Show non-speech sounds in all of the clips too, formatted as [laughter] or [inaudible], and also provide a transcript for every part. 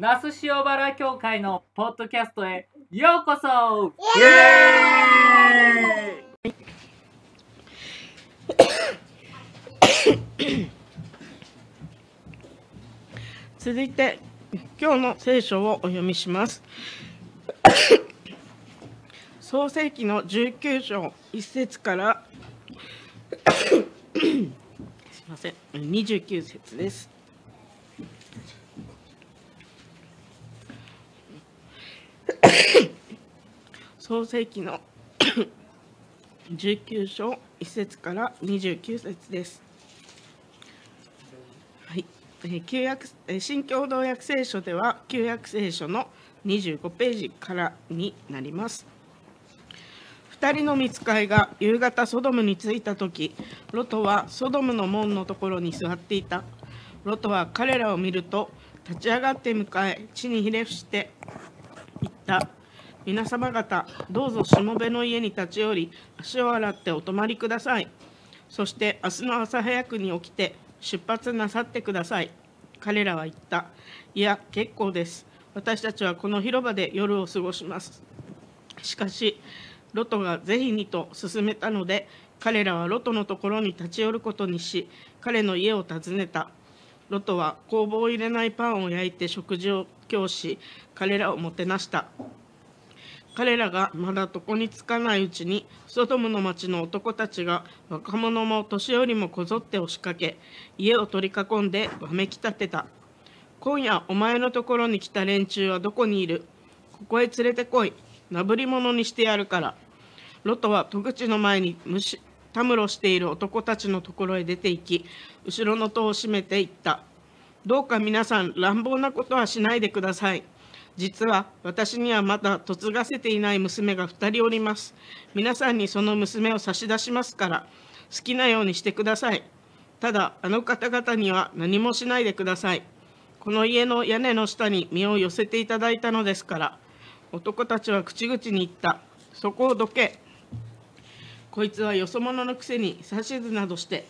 那須塩原教会のポッドキャストへようこそ。イエーイ。[coughs] 続いて今日の聖書をお読みします。[coughs] 創世記の19章1節から。[coughs] すいません。29節です。創世記の [coughs] 19章1節から29節です。はい、旧約新共同訳聖書では旧約聖書の25ページからになります。2人の見つかいが夕方ソドムに着いた時ロトはソドムの門のところに座っていたロトは彼らを見ると立ち上がって迎え地にひれ伏して言った皆様方どうぞしもべの家に立ち寄り足を洗ってお泊まりください。そして明日の朝早くに起きて出発なさってください。彼らは言った。いや結構です。私たちはこの広場で夜を過ごします。しかしロトがぜひにと勧めたので彼らはロトのところに立ち寄ることにし彼の家を訪ねた。ロトは工房を入れないパンを焼いて食事を供し彼らをもてなした。彼らがまだ床につかないうちにソドムの町の男たちが若者も年寄りもこぞって押しかけ家を取り囲んでわめき立てた。今夜お前のところに来た連中はどこにいる？ここへ連れてこい。なぶり物にしてやるから。ロトは戸口の前にたむろしている男たちのところへ出て行き後ろの戸を閉めていった。どうか皆さん乱暴なことはしないでください。実は私にはまだ嫁がせていない娘が2人おります。皆さんにその娘を差し出しますから好きなようにしてください。ただあの方々には何もしないでください。この家の屋根の下に身を寄せていただいたのですから男たちは口々に言った。そこをどけ。こいつはよそ者のくせに指図などして。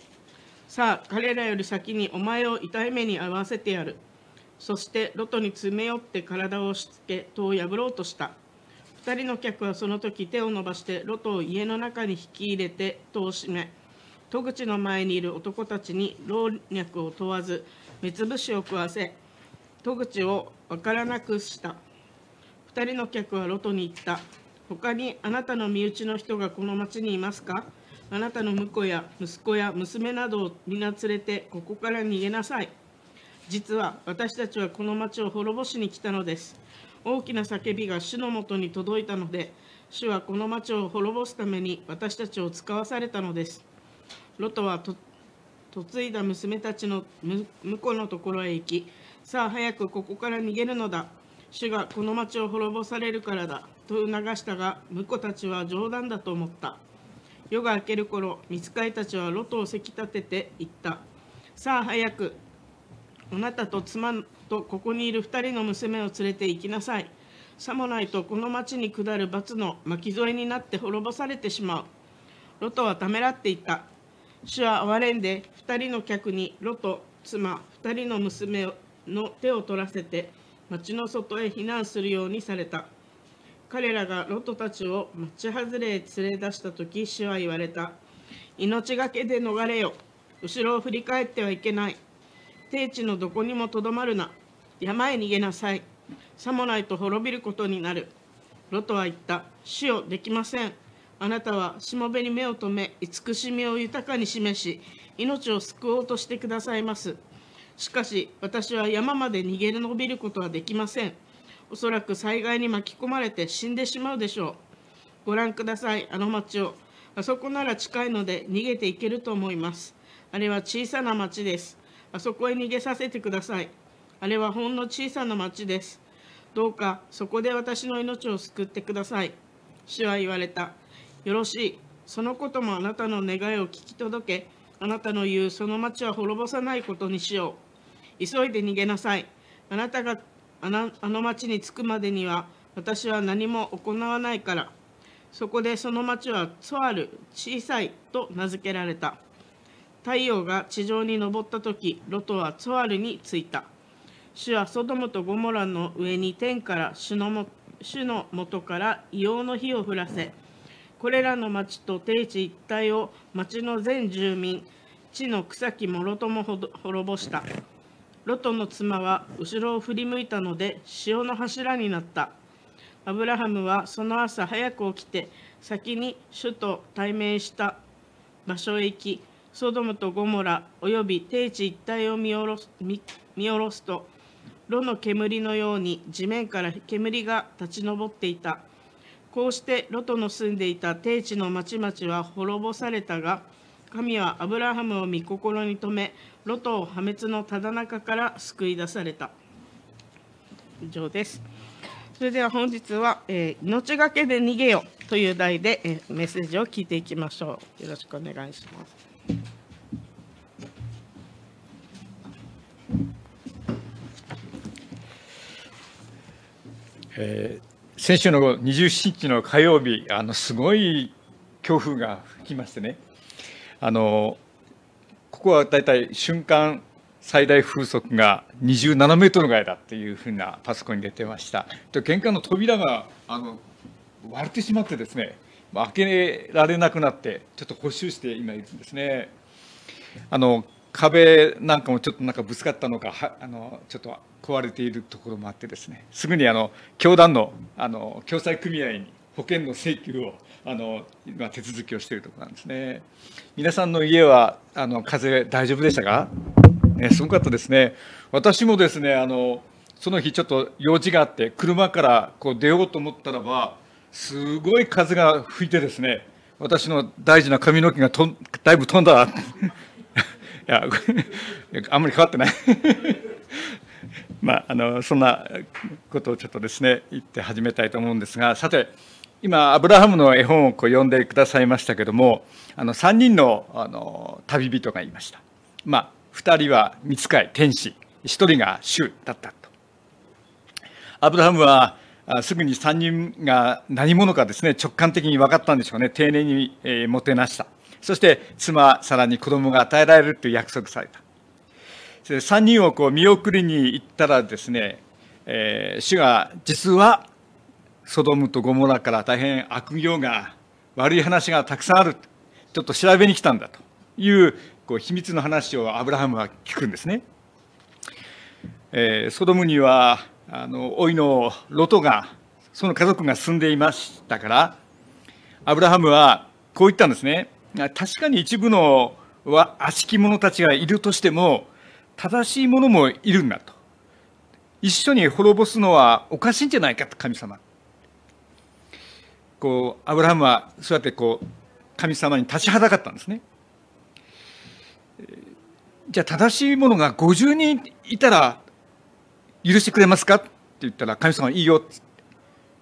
さあ彼らより先にお前を痛い目に遭わせてやる。そしてロトに詰め寄って体を押し付け戸を破ろうとした。2人の客はその時手を伸ばしてロトを家の中に引き入れて戸を閉め戸口の前にいる男たちに老若を問わず目つぶしを食わせ戸口を分からなくした。2人の客はロトに言った。他にあなたの身内の人がこの町にいますか？あなたの婿や息子や娘などを皆連れてここから逃げなさい。実は私たちはこの町を滅ぼしに来たのです。大きな叫びが主のもとに届いたので主はこの町を滅ぼすために私たちを使わされたのです。ロトは嫁いだ娘たちの婿のところへ行きさあ早くここから逃げるのだ。主がこの町を滅ぼされるからだと促したが婿たちは冗談だと思った。夜が明ける頃見つかいたちはロトをせき立てて言った。さあ早くあなたと妻とここにいる2人の娘を連れて行きなさい。さもないとこの町に下る罰の巻き添えになって滅ぼされてしまう。ロトはためらっていた。主は憐れんで2人の客にロト妻2人の娘の手を取らせて町の外へ避難するようにされた。彼らがロトたちを町外れへ連れ出した時主は言われた。命がけで逃れよ。後ろを振り返ってはいけない。低地のどこにもとどまるな。山へ逃げなさい。さもないと滅びることになる。ロトは言った。死よできません。あなたはしもべに目を留め慈しみを豊かに示し命を救おうとしてくださいます。しかし私は山まで逃げ延びることはできません。おそらく災害に巻き込まれて死んでしまうでしょう。ご覧ください。あの町を。あそこなら近いので逃げていけると思います。あれは小さな町です。あそこへ逃げさせてください。あれはほんの小さな町です。どうかそこで私の命を救ってください。主は言われた。よろしい。そのこともあなたの願いを聞き届け。あなたの言うその町は滅ぼさないことにしよう。急いで逃げなさい。あなたがあのあの町に着くまでには私は何も行わないから。そこでその町はツォアル、小さいと名付けられた。太陽が地上に昇った時、ロトはツォアルに着いた。主はソドムとゴモラの上に天から主のも主の元から硫黄の火を降らせこれらの町と低地一帯を町の全住民地の草木もろとも滅ぼしたロトの妻は後ろを振り向いたので潮の柱になったアブラハムはその朝早く起きて先に主と対面した場所へ行きソドムとゴモラおよび低地一帯を見下ろす見下ろすと炉の煙のように地面から煙が立ち上っていた。こうしてロトの住んでいた低地の町々は滅ぼされたが神はアブラハムを御心に留めロトを破滅のただ中から救い出された。以上です。それでは本日は、えー、命がけで逃げよという題で、えー、メッセージを聞いていきましょう。よろしくお願いします。えー、先週の27日の火曜日あのすごい強風が吹きましてね。あのここは大体瞬間最大風速が27メートルぐらいだっていうふうなパソコンに出てました。で玄関の扉があの割れてしまってですね開けられなくなってちょっと補修して今いるんですね。あの壁なんかもちょっとなんかぶつかったのかはあのちょっと壊れているところもあってですね。すぐにあの教団のあの共済組合に保険の請求をあの今手続きをしているところなんですね。皆さんの家はあの風大丈夫でしたか、ね、すごかったですね。私もですねあのその日ちょっと用事があって車からこう出ようと思ったらばすごい風が吹いてですね私の大事な髪の毛がとだいぶ飛んだ。[laughs] いや [laughs] あんまり変わってない。[laughs] まあ、あのそんなことをちょっとですね言って始めたいと思うんですがさて今アブラハムの絵本をこう読んでくださいましたけどもあの3人のあの旅人がいました、まあ、2人は見つかい天使。1人が主だったと。アブラハムはあすぐに3人が何者かですね直感的に分かったんでしょうね。丁寧にえもてなした。そして妻さらに子供が与えられるという約束された。3人をこう見送りに行ったらですね、えー、主が実はソドムとゴモラから大変悪行が悪い話がたくさんある。ちょっと調べに来たんだというこう秘密の話をアブラハムは聞くんですね。えー、ソドムにはあの老いのロトがその家族が住んでいましたからアブラハムはこう言ったんですね。確かに一部の悪しき者たちがいるとしても正しい者もいるんだと。一緒に滅ぼすのはおかしいんじゃないかと神様。こうアブラハムはそうやってこう神様に立ちはだかったんですね。じゃあ正しい者が50人いたら許してくれますか？って言ったら神様いいよ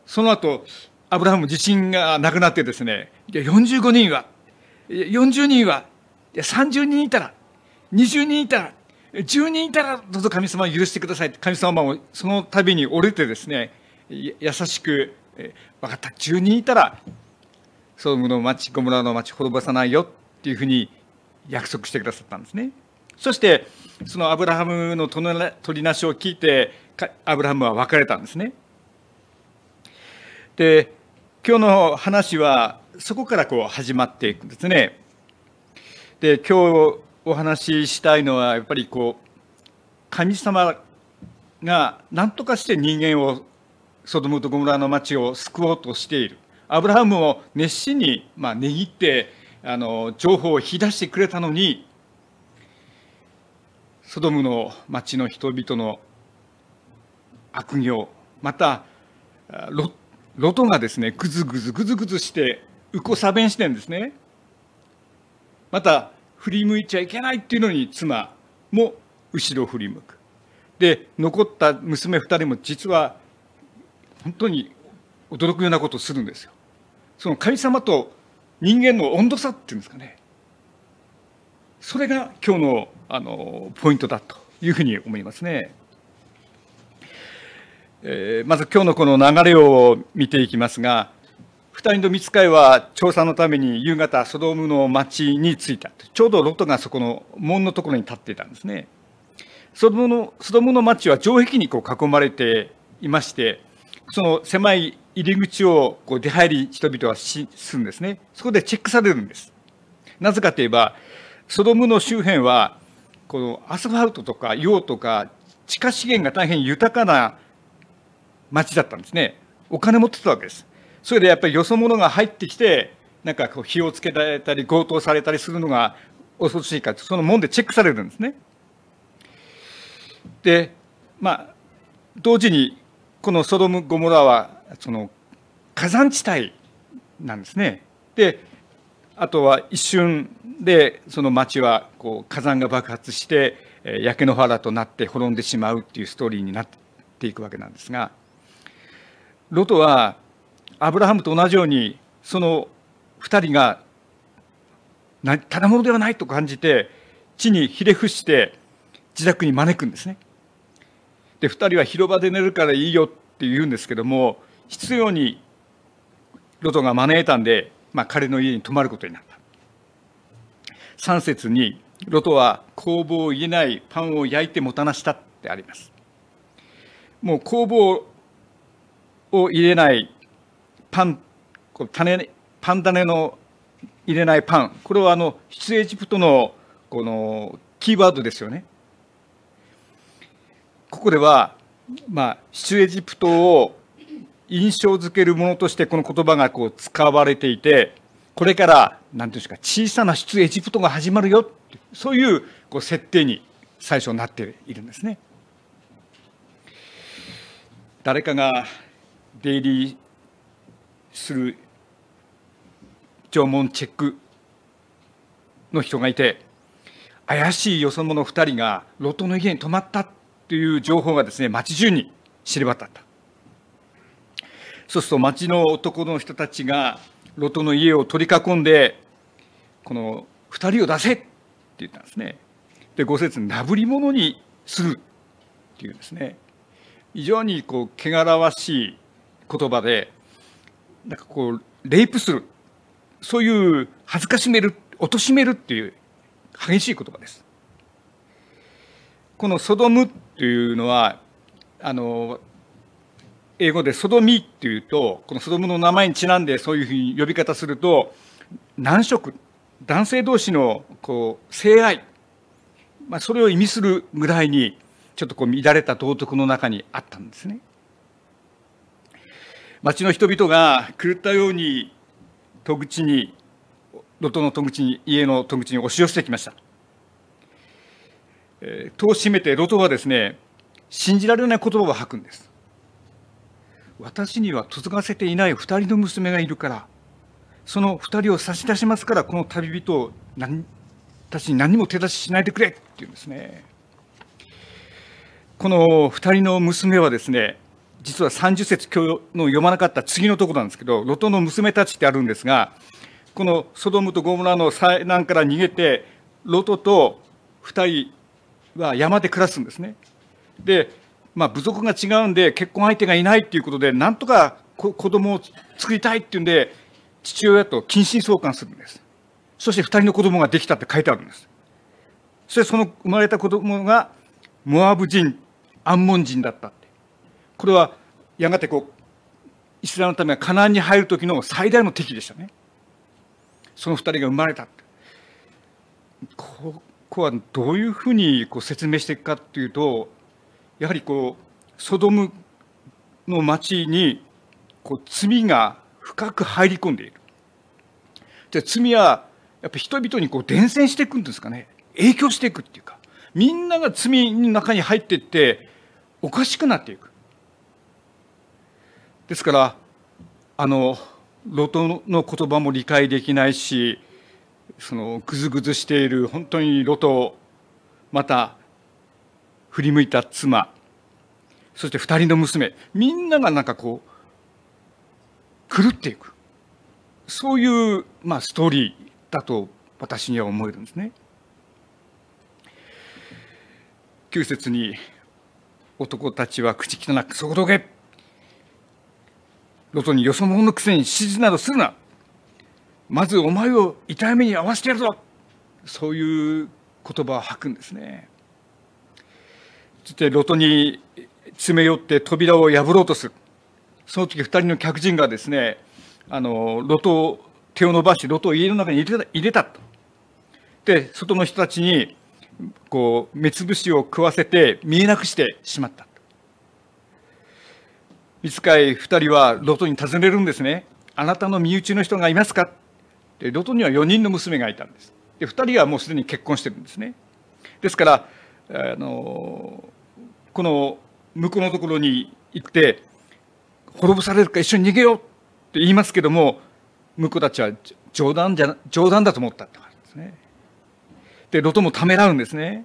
その後アブラハム自信がなくなってですねいや45人は40人はいや30人いたら20人いたら10人いたらどうぞ神様許してくださいって神様もその度に折れてですね優しく分かった。10人いたらソドムの町ゴムラの町滅ぼさないよっていうふうに約束してくださったんですね。そしてそのアブラハムの取りなしを聞いてアブラハムは別れたんですね。で今日の話はそこからこう始まっていくんですね。で今日お話ししたいのはやっぱりこう神様が何とかして人間をソドムとゴムラの町を救おうとしている。アブラハムを熱心にまあ握ってあの情報を引き出してくれたのにソドムの町の人々の悪行。またロロトがですねぐずぐずぐずぐずしてうこさべんしてんですね。また振り向いちゃいけないっていうのに妻も後ろ振り向く。で残った娘2人も実は本当に驚くようなことをするんですよ。その神様と人間の温度差っていうんですかね。それが今日のあのポイントだというふうに思いますね。えー、まず今日のこの流れを見ていきますが2人の見つかいは調査のために夕方ソドムの町に着いた。ちょうどロトがそこの門のところに立っていたんですね。ソドムのソドムの町は城壁にこう囲まれていましてその狭い入り口をこう出入り人々はしするんですね。そこでチェックされるんです。なぜかといえばソドムの周辺はこのアスファルトとか硫黄とか地下資源が大変豊かな町だったんですね。お金持ってたわけです。それでやっぱりよそ者が入ってきてなんかこう火をつけられたり強盗されたりするのが恐ろしいかその門でチェックされるんですね。でまあ同時にこのソドム・ゴモラはその火山地帯なんですね。であとは一瞬でその町はこう火山が爆発して焼け野原となって滅んでしまうっていうストーリーになっていくわけなんですがロトはアブラハムと同じようにその2人がただものではないと感じて地にひれ伏して自宅に招くんですね。で2人は広場で寝るからいいよって言うんですけども必要にロトが招いたんで、まあ、彼の家に泊まることになった3節にロトは工房を入れないパンを焼いてもたなしたってありますもう工房を入れないパン種パン種の入れないパンこれはあの出エジプトのこのキーワードですよねここでは、まあ、出エジプトを印象づけるものとしてこの言葉がこう使われていてこれから何ていうんですか小さな出エジプトが始まるよそういうこう設定に最初なっているんですね。誰かが出入りする縄文チェックの人がいて怪しいよそ者2人がロトの家に泊まったという情報がですね町中に知れ渡った。そうすると町の男の人たちがロトの家を取り囲んでこの2人を出せって言ったんですね。で五節なぶり物にするっていうんですね。非常にこう汚らわしい言葉でなんかこうレイプする。そういう恥ずかしめる貶めるっていう激しい言葉です。このソドムっていうのはあの英語でソドミっていうとこのソドムの名前にちなんでそういうふうに呼び方すると男色男性同士のこう性愛、まあ、それを意味するぐらいにちょっとこう乱れた道徳の中にあったんですね。町の人々が狂ったように戸口に路頭の戸口に家の戸口に押し寄せてきました。戸を閉めてロトはですね信じられない言葉を吐くんです。私には嫁がせていない二人の娘がいるからその二人を差し出しますからこの旅人を何私に何も手出ししないでくれって言うんですね。この二人の娘はですね実は30節今日の読まなかった次のところなんですけどロトの娘たちってあるんですがこのソドムとゴムラの災難から逃げてロトと2人は山で暮らすんですね。で、まあ、部族が違うんで結婚相手がいないっていうことでなんとか子供を作りたいっていうんで父親と近親相関するんです。そして2人の子供ができたって書いてあるんです。そしてその生まれた子供がモアブ人アンモン人だった。これはやがてこうイスラムのためがカナンに入る時の最大の敵でしたね。その2人が生まれたここはどういうふうにこう説明していくかっていうとやはりこうソドムの町にこう罪が深く入り込んでいる。じゃ罪はやっぱ人々にこう伝染していくんですかね。影響していくっていうか。みんなが罪の中に入っていっておかしくなっていく。ですからあのロトの言葉も理解できないしそのぐずぐずしている本当にロトまた振り向いた妻そして二人の娘みんながなんかこう狂っていくそういう、まあ、ストーリーだと私には思えるんですね。9節に男たちは口汚くそこどけロトによそ者のくせに指示などするな。まずお前を痛い目に遭わせてやるぞ。そういう言葉を吐くんですね。そしてロトに詰め寄って扉を破ろうとする。その時二人の客人がですねあのロトを手を伸ばしてロトを家の中に入れた入れたと。で外の人たちにこう目つぶしを食わせて見えなくしてしまった。見つかい二人はロトに尋ねるんですね。あなたの身内の人がいますか？でロトには4人の娘がいたんです。で2人はもうすでに結婚してるんですね。ですからあのこの向こうのところに行って滅ぼされるか一緒に逃げようって言いますけども向こうたちは冗談じゃ冗談だと思ったってですね。でロトもためらうんですね。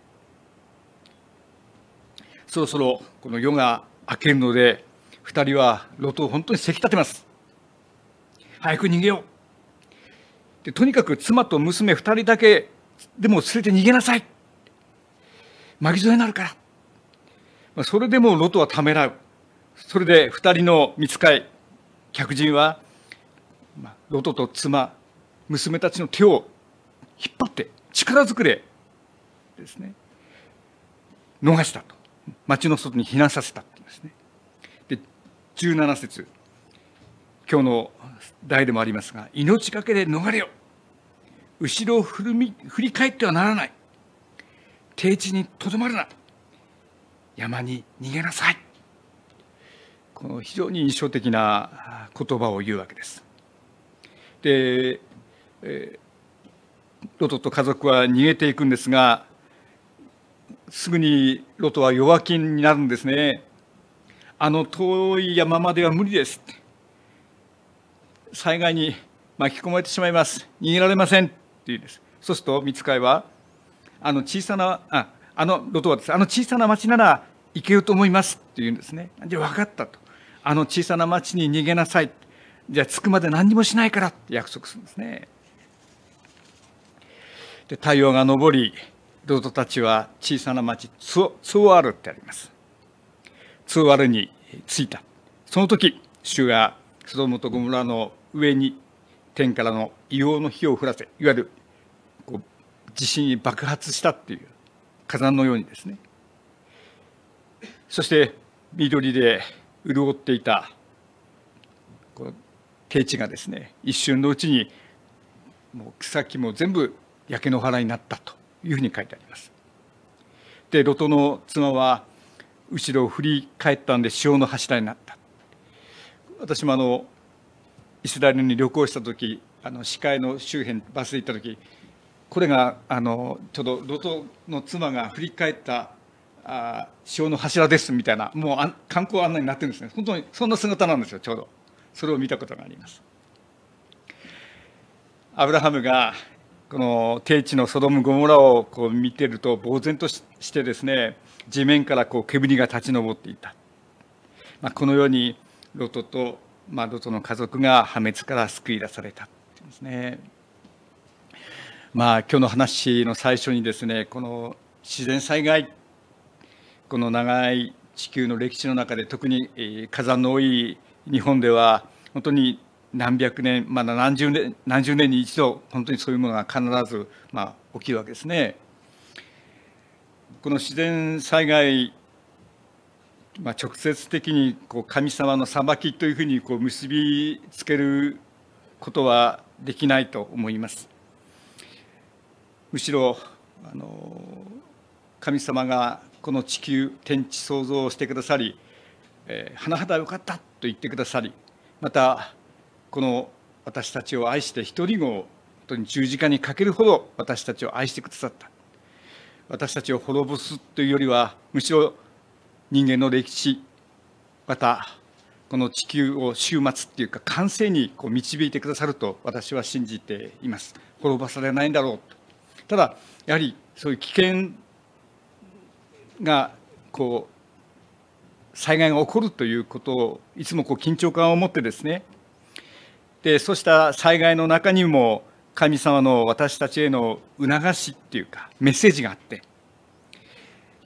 そろそろこの夜が明けるので2人はロトを本当にせき立てます。早く逃げよう。でとにかく妻と娘2人だけでも連れて逃げなさい。巻き添えになるから、まあ、それでもロトはためらう。それで2人の見つかい客人は、まあ、ロトと妻娘たちの手を引っ張って力ずくでですね。逃したと。町の外に避難させたってですね。17節。今日の題でもありますが命がけで逃れよ。後ろを振り振り返ってはならない。低地にとどまるな。山に逃げなさい。この非常に印象的な言葉を言うわけです。で、えー、ロトと家族は逃げていくんですがすぐにロトは弱気になるんですね。あの遠い山までは無理です災害に巻き込まれてしまいます。逃げられませんって言うんです。そうすると見つかいはあの小さなああのロトはですあの小さな町なら行けると思いますって言うんですね。じゃあ分かったと。あの小さな町に逃げなさい。じゃあ着くまで何にもしないからって約束するんですね。で太陽が昇りロトたちは小さな町ツツオアルってあります。ツオアルに着いたその時主がソドムとゴムラの上に天からの硫黄の火を降らせいわゆるこう地震に爆発したっていう火山のようにですねそして緑で潤っていたこの低地がですね一瞬のうちにもう草木も全部焼け野原になったというふうに書いてあります。でロトの妻は後ろを振り返ったんで潮の柱になった。私もあのイスラエルに旅行した時あの視界の周辺バスで行った時これがあのちょうどロトの妻が振り返ったあ潮の柱ですみたいなもうあ観光案内になってるんですね。本当にそんな姿なんですよちょうど。それを見たことがあります。アブラハムがこの低地のソドム・ゴモラをこう見てると呆然としてですね地面からこう煙が立ち上っていた、まあ、このようにロトと、まあ、ロトの家族が破滅から救い出された。ですね。まあ今日の話の最初にですねこの自然災害。この長い地球の歴史の中で特に火山の多い日本では本当に何百年まだ何十年何十年に一度本当にそういうものが必ず、まあ、起きるわけですね。この自然災害、まあ、直接的にこう神様の裁きというふうにこう結びつけることはできないと思います。むしろあの神様がこの地球天地創造をしてくださり、えー、甚だよかったと言ってくださりまたこの私たちを愛して一人を本当に十字架にかけるほど私たちを愛してくださった私たちを滅ぼすというよりはむしろ人間の歴史またこの地球を終末っていうか完成にこう導いてくださると私は信じています。滅ぼされないんだろう。とただやはりそういう危険がこう災害が起こるということをいつもこう緊張感を持ってですね。でそうした災害の中にも神様の私たちへの促しっていうかメッセージがあって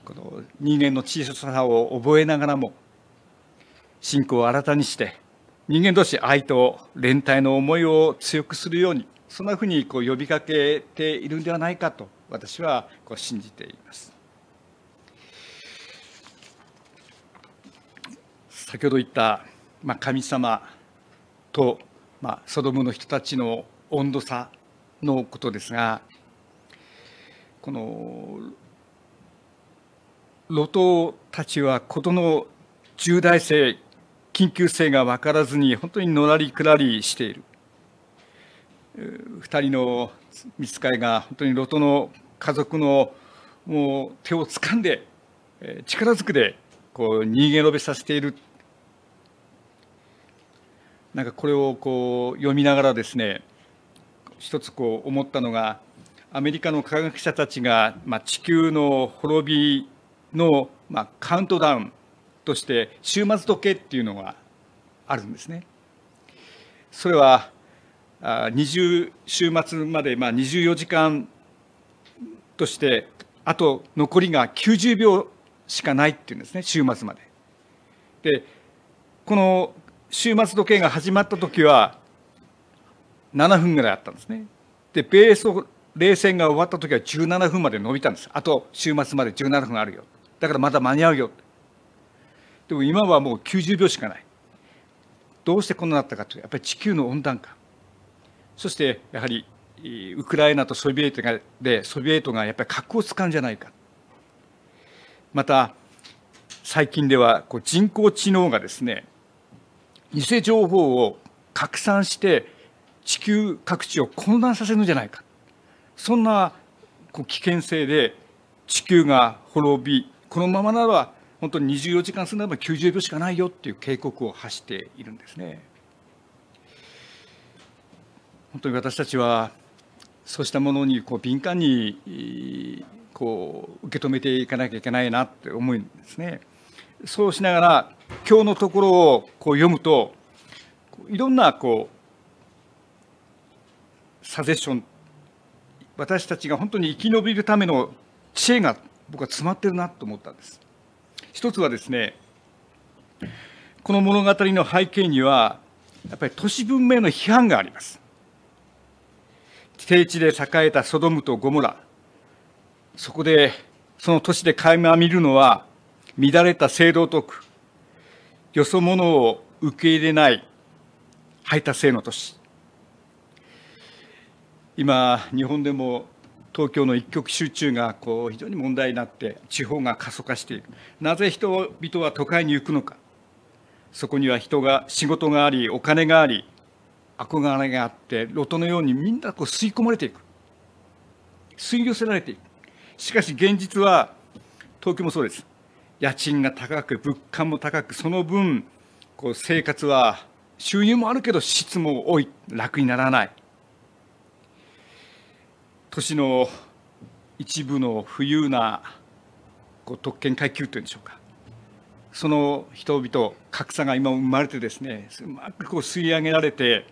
この人間の小ささを覚えながらも信仰を新たにして人間同士愛と連帯の思いを強くするようにそんなふうにこう呼びかけているんではないかと私はこう信じています。先ほど言った、まあ、神様と、まあ、ソドムの人たちの温度差のことですがこの路頭たちは事の重大性緊急性が分からずに本当にのらりくらりしている。2人の見つかりが本当にロトの家族のもう手を掴んで力ずくでこう逃げ延べさせている。なんかこれをこう読みながらですね一つこう思ったのがアメリカの科学者たちが、まあ、地球の滅びの、まあ、カウントダウンとして終末時計っていうのがあるんですね。それは20週末まで、まあ、24時間としてあと残りが90秒しかないっていうんですね週末まで。でこの週末時計が始まった時は7分ぐらいあったんですね。で米ソ冷戦が終わった時は17分まで伸びたんです。あと週末まで17分あるよ。だからまだ間に合うよ。でも今はもう90秒しかない。どうしてこうなったかというとやっぱり地球の温暖化。そしてやはりウクライナとソビエトがでソビエトがやっぱり核を使うんじゃないか。また最近ではこう人工知能がですね偽情報を拡散して地球各地を混乱させるんじゃないかそんなこう危険性で地球が滅びこのままなら本当に24時間するならば90秒しかないよっていう警告を発しているんですね。本当に私たちはそうしたものにこう敏感にこう受け止めていかなきゃいけないなって思うんですね。そうしながら今日のところをこう読むといろんなこうサジェッション私たちが本当に生き延びるための知恵が僕は詰まってるなと思ったんです。一つはですねこの物語の背景にはやっぱり都市文明の批判があります。低地で栄えたソドムとゴモラそこでその都市で垣間見るのは乱れた制度徳よそ者を受け入れない排他性の都市今日本でも東京の一極集中がこう非常に問題になって地方が過疎化しているなぜ人々は都会に行くのか。そこには人が仕事がありお金があり憧れがあってロトのようにみんなこう吸い込まれていく。吸い寄せられていく。しかし現実は東京もそうです。家賃が高く物価も高くその分こう生活は収入もあるけど質も多い。楽にならない。都市の一部の富裕なこう特権階級というんでしょうか。その人々格差が今生まれてですねうまくこう吸い上げられて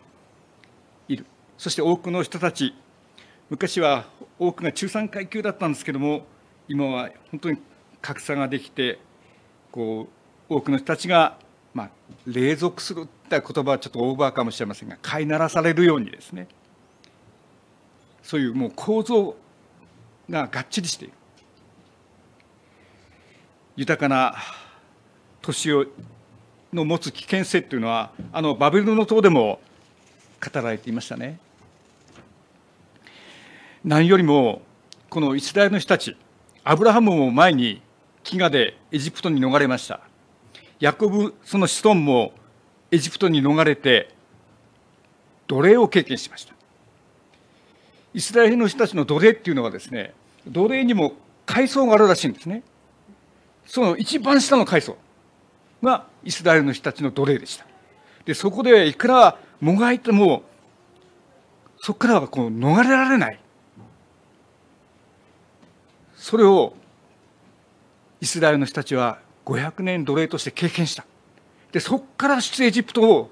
いる。そして多くの人たち昔は多くが中産階級だったんですけども今は本当に格差ができてこう多くの人たちが、まあ、隷属するって言葉はちょっとオーバーかもしれませんが飼いならされるようにですねそういうもう構造ががっちりしている豊かな都市をの持つ危険性っていうのはあのバベルの塔でも語られていましたね。何よりもこのイスラエルの人たちアブラハムも前に飢餓でエジプトに逃れましたヤコブその子孫もエジプトに逃れて奴隷を経験しましたイスラエルの人たちの奴隷っていうのはですね奴隷にも階層があるらしいんですね。その一番下の階層がイスラエルの人たちの奴隷でした。でそこでいくらもがいてもそこからはこう逃れられない。それをイスラエルの人たちは500年奴隷として経験した。でそこから出エジプトを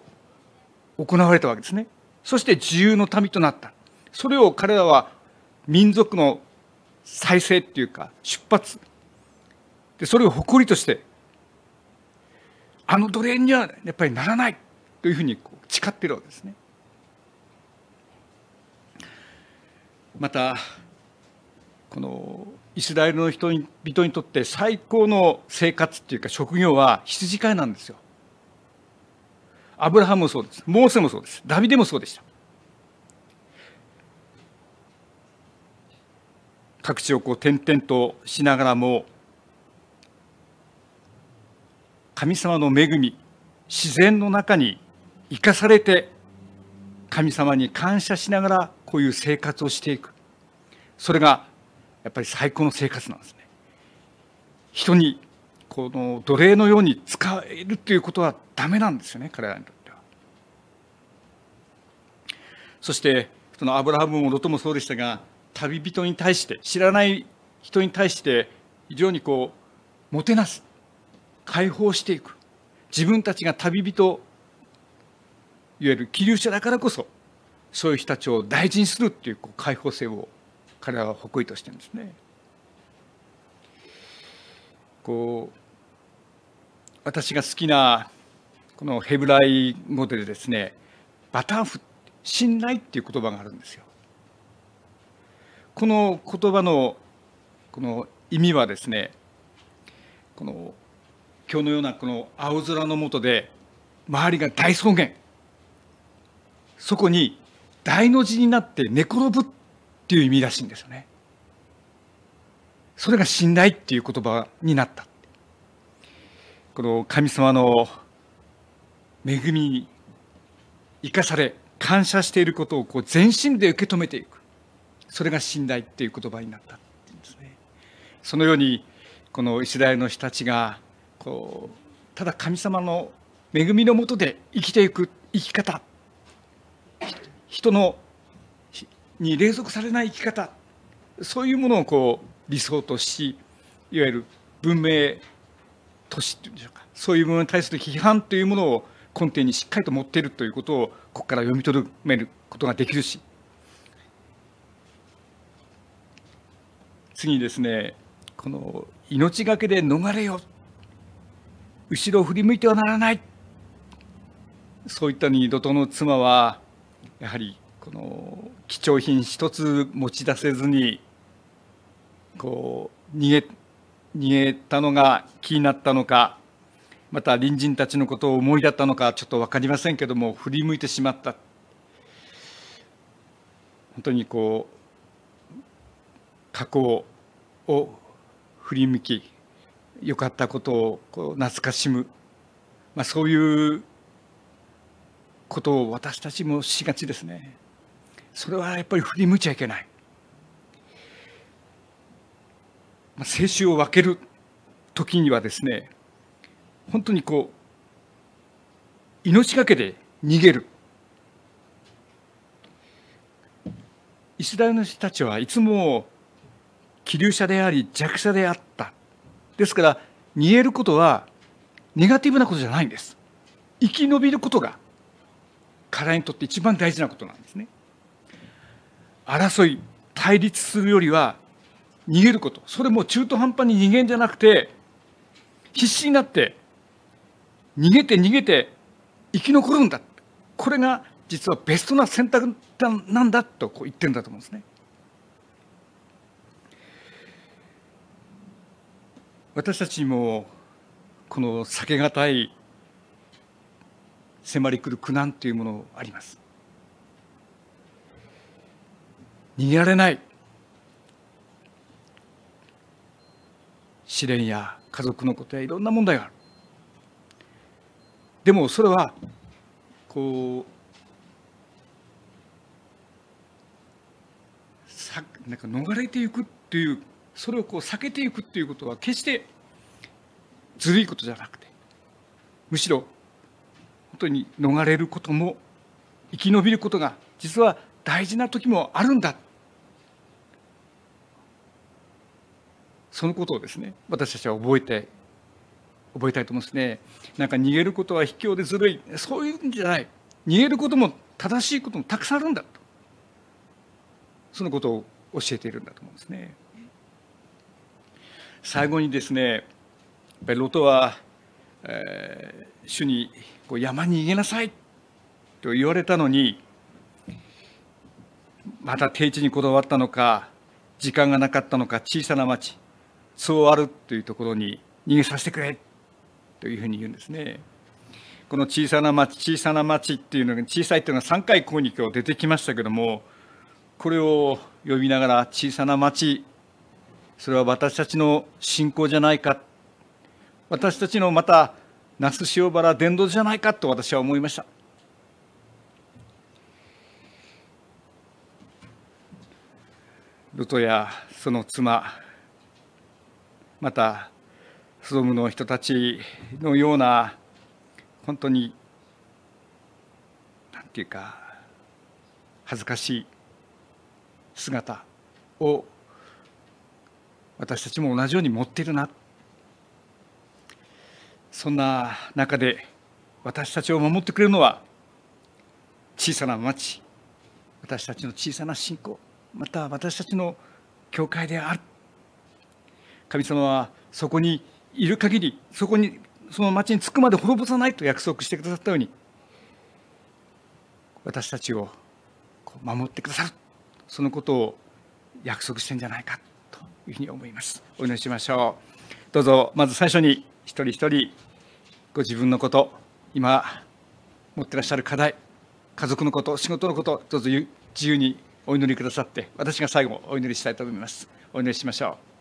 行われたわけですね。そして自由の民となった。それを彼らは民族の再生っていうか出発でそれを誇りとしてあの奴隷にはやっぱりならないというふうに誓っているわけですね。またこのイスラエルの人々にとって最高の生活っていうか職業は羊飼いなんですよ。アブラハムもそうですモーセもそうですダビデもそうでした各地をこう転々としながらも神様の恵み自然の中に生かされて神様に感謝しながらこういう生活をしていく。それがやっぱり最高の生活なんですね。人にこの奴隷のように使えるということはダメなんですよね彼らにとっては。そしてそのアブラハムもロトもそうでしたが旅人に対して知らない人に対して非常にこうもてなす解放していく自分たちが旅人いわゆる気流者だからこそそういう人たちを大事にするっていうこう解放性を彼らは誇りとしてるんですね。こう私が好きなこのヘブライ語でですねバタンフ信頼っていう言葉があるんですよ。この言葉のこの意味はですねこの今日のようなこの青空の下で周りが大草原そこに大の字になって寝転ぶっていう意味らしいんですよね。それが信頼っていう言葉になった。この神様の恵みに生かされ感謝していることをこう全身で受け止めていくそれが信頼っていう言葉になったっていうんですね。そのようにこのイスラエルの人たちがこうただ神様の恵みのもとで生きていく生き方。人のに隷属されない生き方。そういうものをこう理想としいわゆる文明都市っていうんでしょうか。そういうものに対する批判というものを根底にしっかりと持っているということをここから読み取めることができるし次にですねこの命がけで逃れよ後ろを振り向いてはならない。そういった二度との妻はやはりこの貴重品一つ持ち出せずにこう逃げ逃げたのが気になったのかまた隣人たちのことを思い出ったのかちょっと分かりませんけども振り向いてしまった。本当にこう過去を振り向き良かったことをこう懐かしむ、まあ、そういうことを私たちもしがちですね。それはやっぱり振り向いちゃいけない。まあ青春を分ける時にはですね本当にこう命がけで逃げる。イスラエルの人たちはいつも気流者であり弱者であった。ですから逃げることはネガティブなことじゃないんです。生き延びることが彼にとって一番大事なことなんですね。争い対立するよりは逃げること。それも中途半端に逃げんじゃなくて必死になって逃げて逃げて生き残るんだ。これが実はベストな選択なんだとこう言ってるんだと思うんですね。私たちもこの避けがたい迫り来る苦難というものあります。逃げられない試練や家族のことやいろんな問題があるでもそれはこうさなんか逃れていくっていうそれをこう避けていくっていうことは決してずるいことじゃなくてむしろ本当に逃れることも生き延びることが実は大事な時もあるんだ。そのことをですね私たちは覚えて覚えたいと思うんですね。なんか逃げることは卑怯でずるい。そういうんじゃない。逃げることも正しいこともたくさんあるんだと。そのことを教えているんだと思うんですね。最後にですねやっぱりロトは、えー、主にこう山に逃げなさいと言われたのにまた定地にこだわったのか時間がなかったのか小さな町そうあるというところに逃げさせてくれというふうに言うんですね。この小さな町小さな町っていうのが小さいっていうのが3回ここに今日出てきましたけどもこれを読みながら小さな町それは私たちの信仰じゃないか。私たちのまた那須塩原伝道じゃないかと私は思いました。ルトやその妻またソドムの人たちのような本当になんていうか恥ずかしい姿を私たちも同じように持っているな。そんな中で私たちを守ってくれるのは小さな町私たちの小さな信仰また私たちの教会である。神様はそこにいる限りそこにその町に着くまで滅ぼさないと約束してくださったように私たちを守ってくださる。そのことを約束してんじゃないか。いうふうに思います。お祈りしましょう。どうぞまず最初に一人一人ご自分のこと今持ってらっしゃる課題家族のこと仕事のことどうぞ自由にお祈りくださって私が最後お祈りしたいと思います。お祈りしましょう。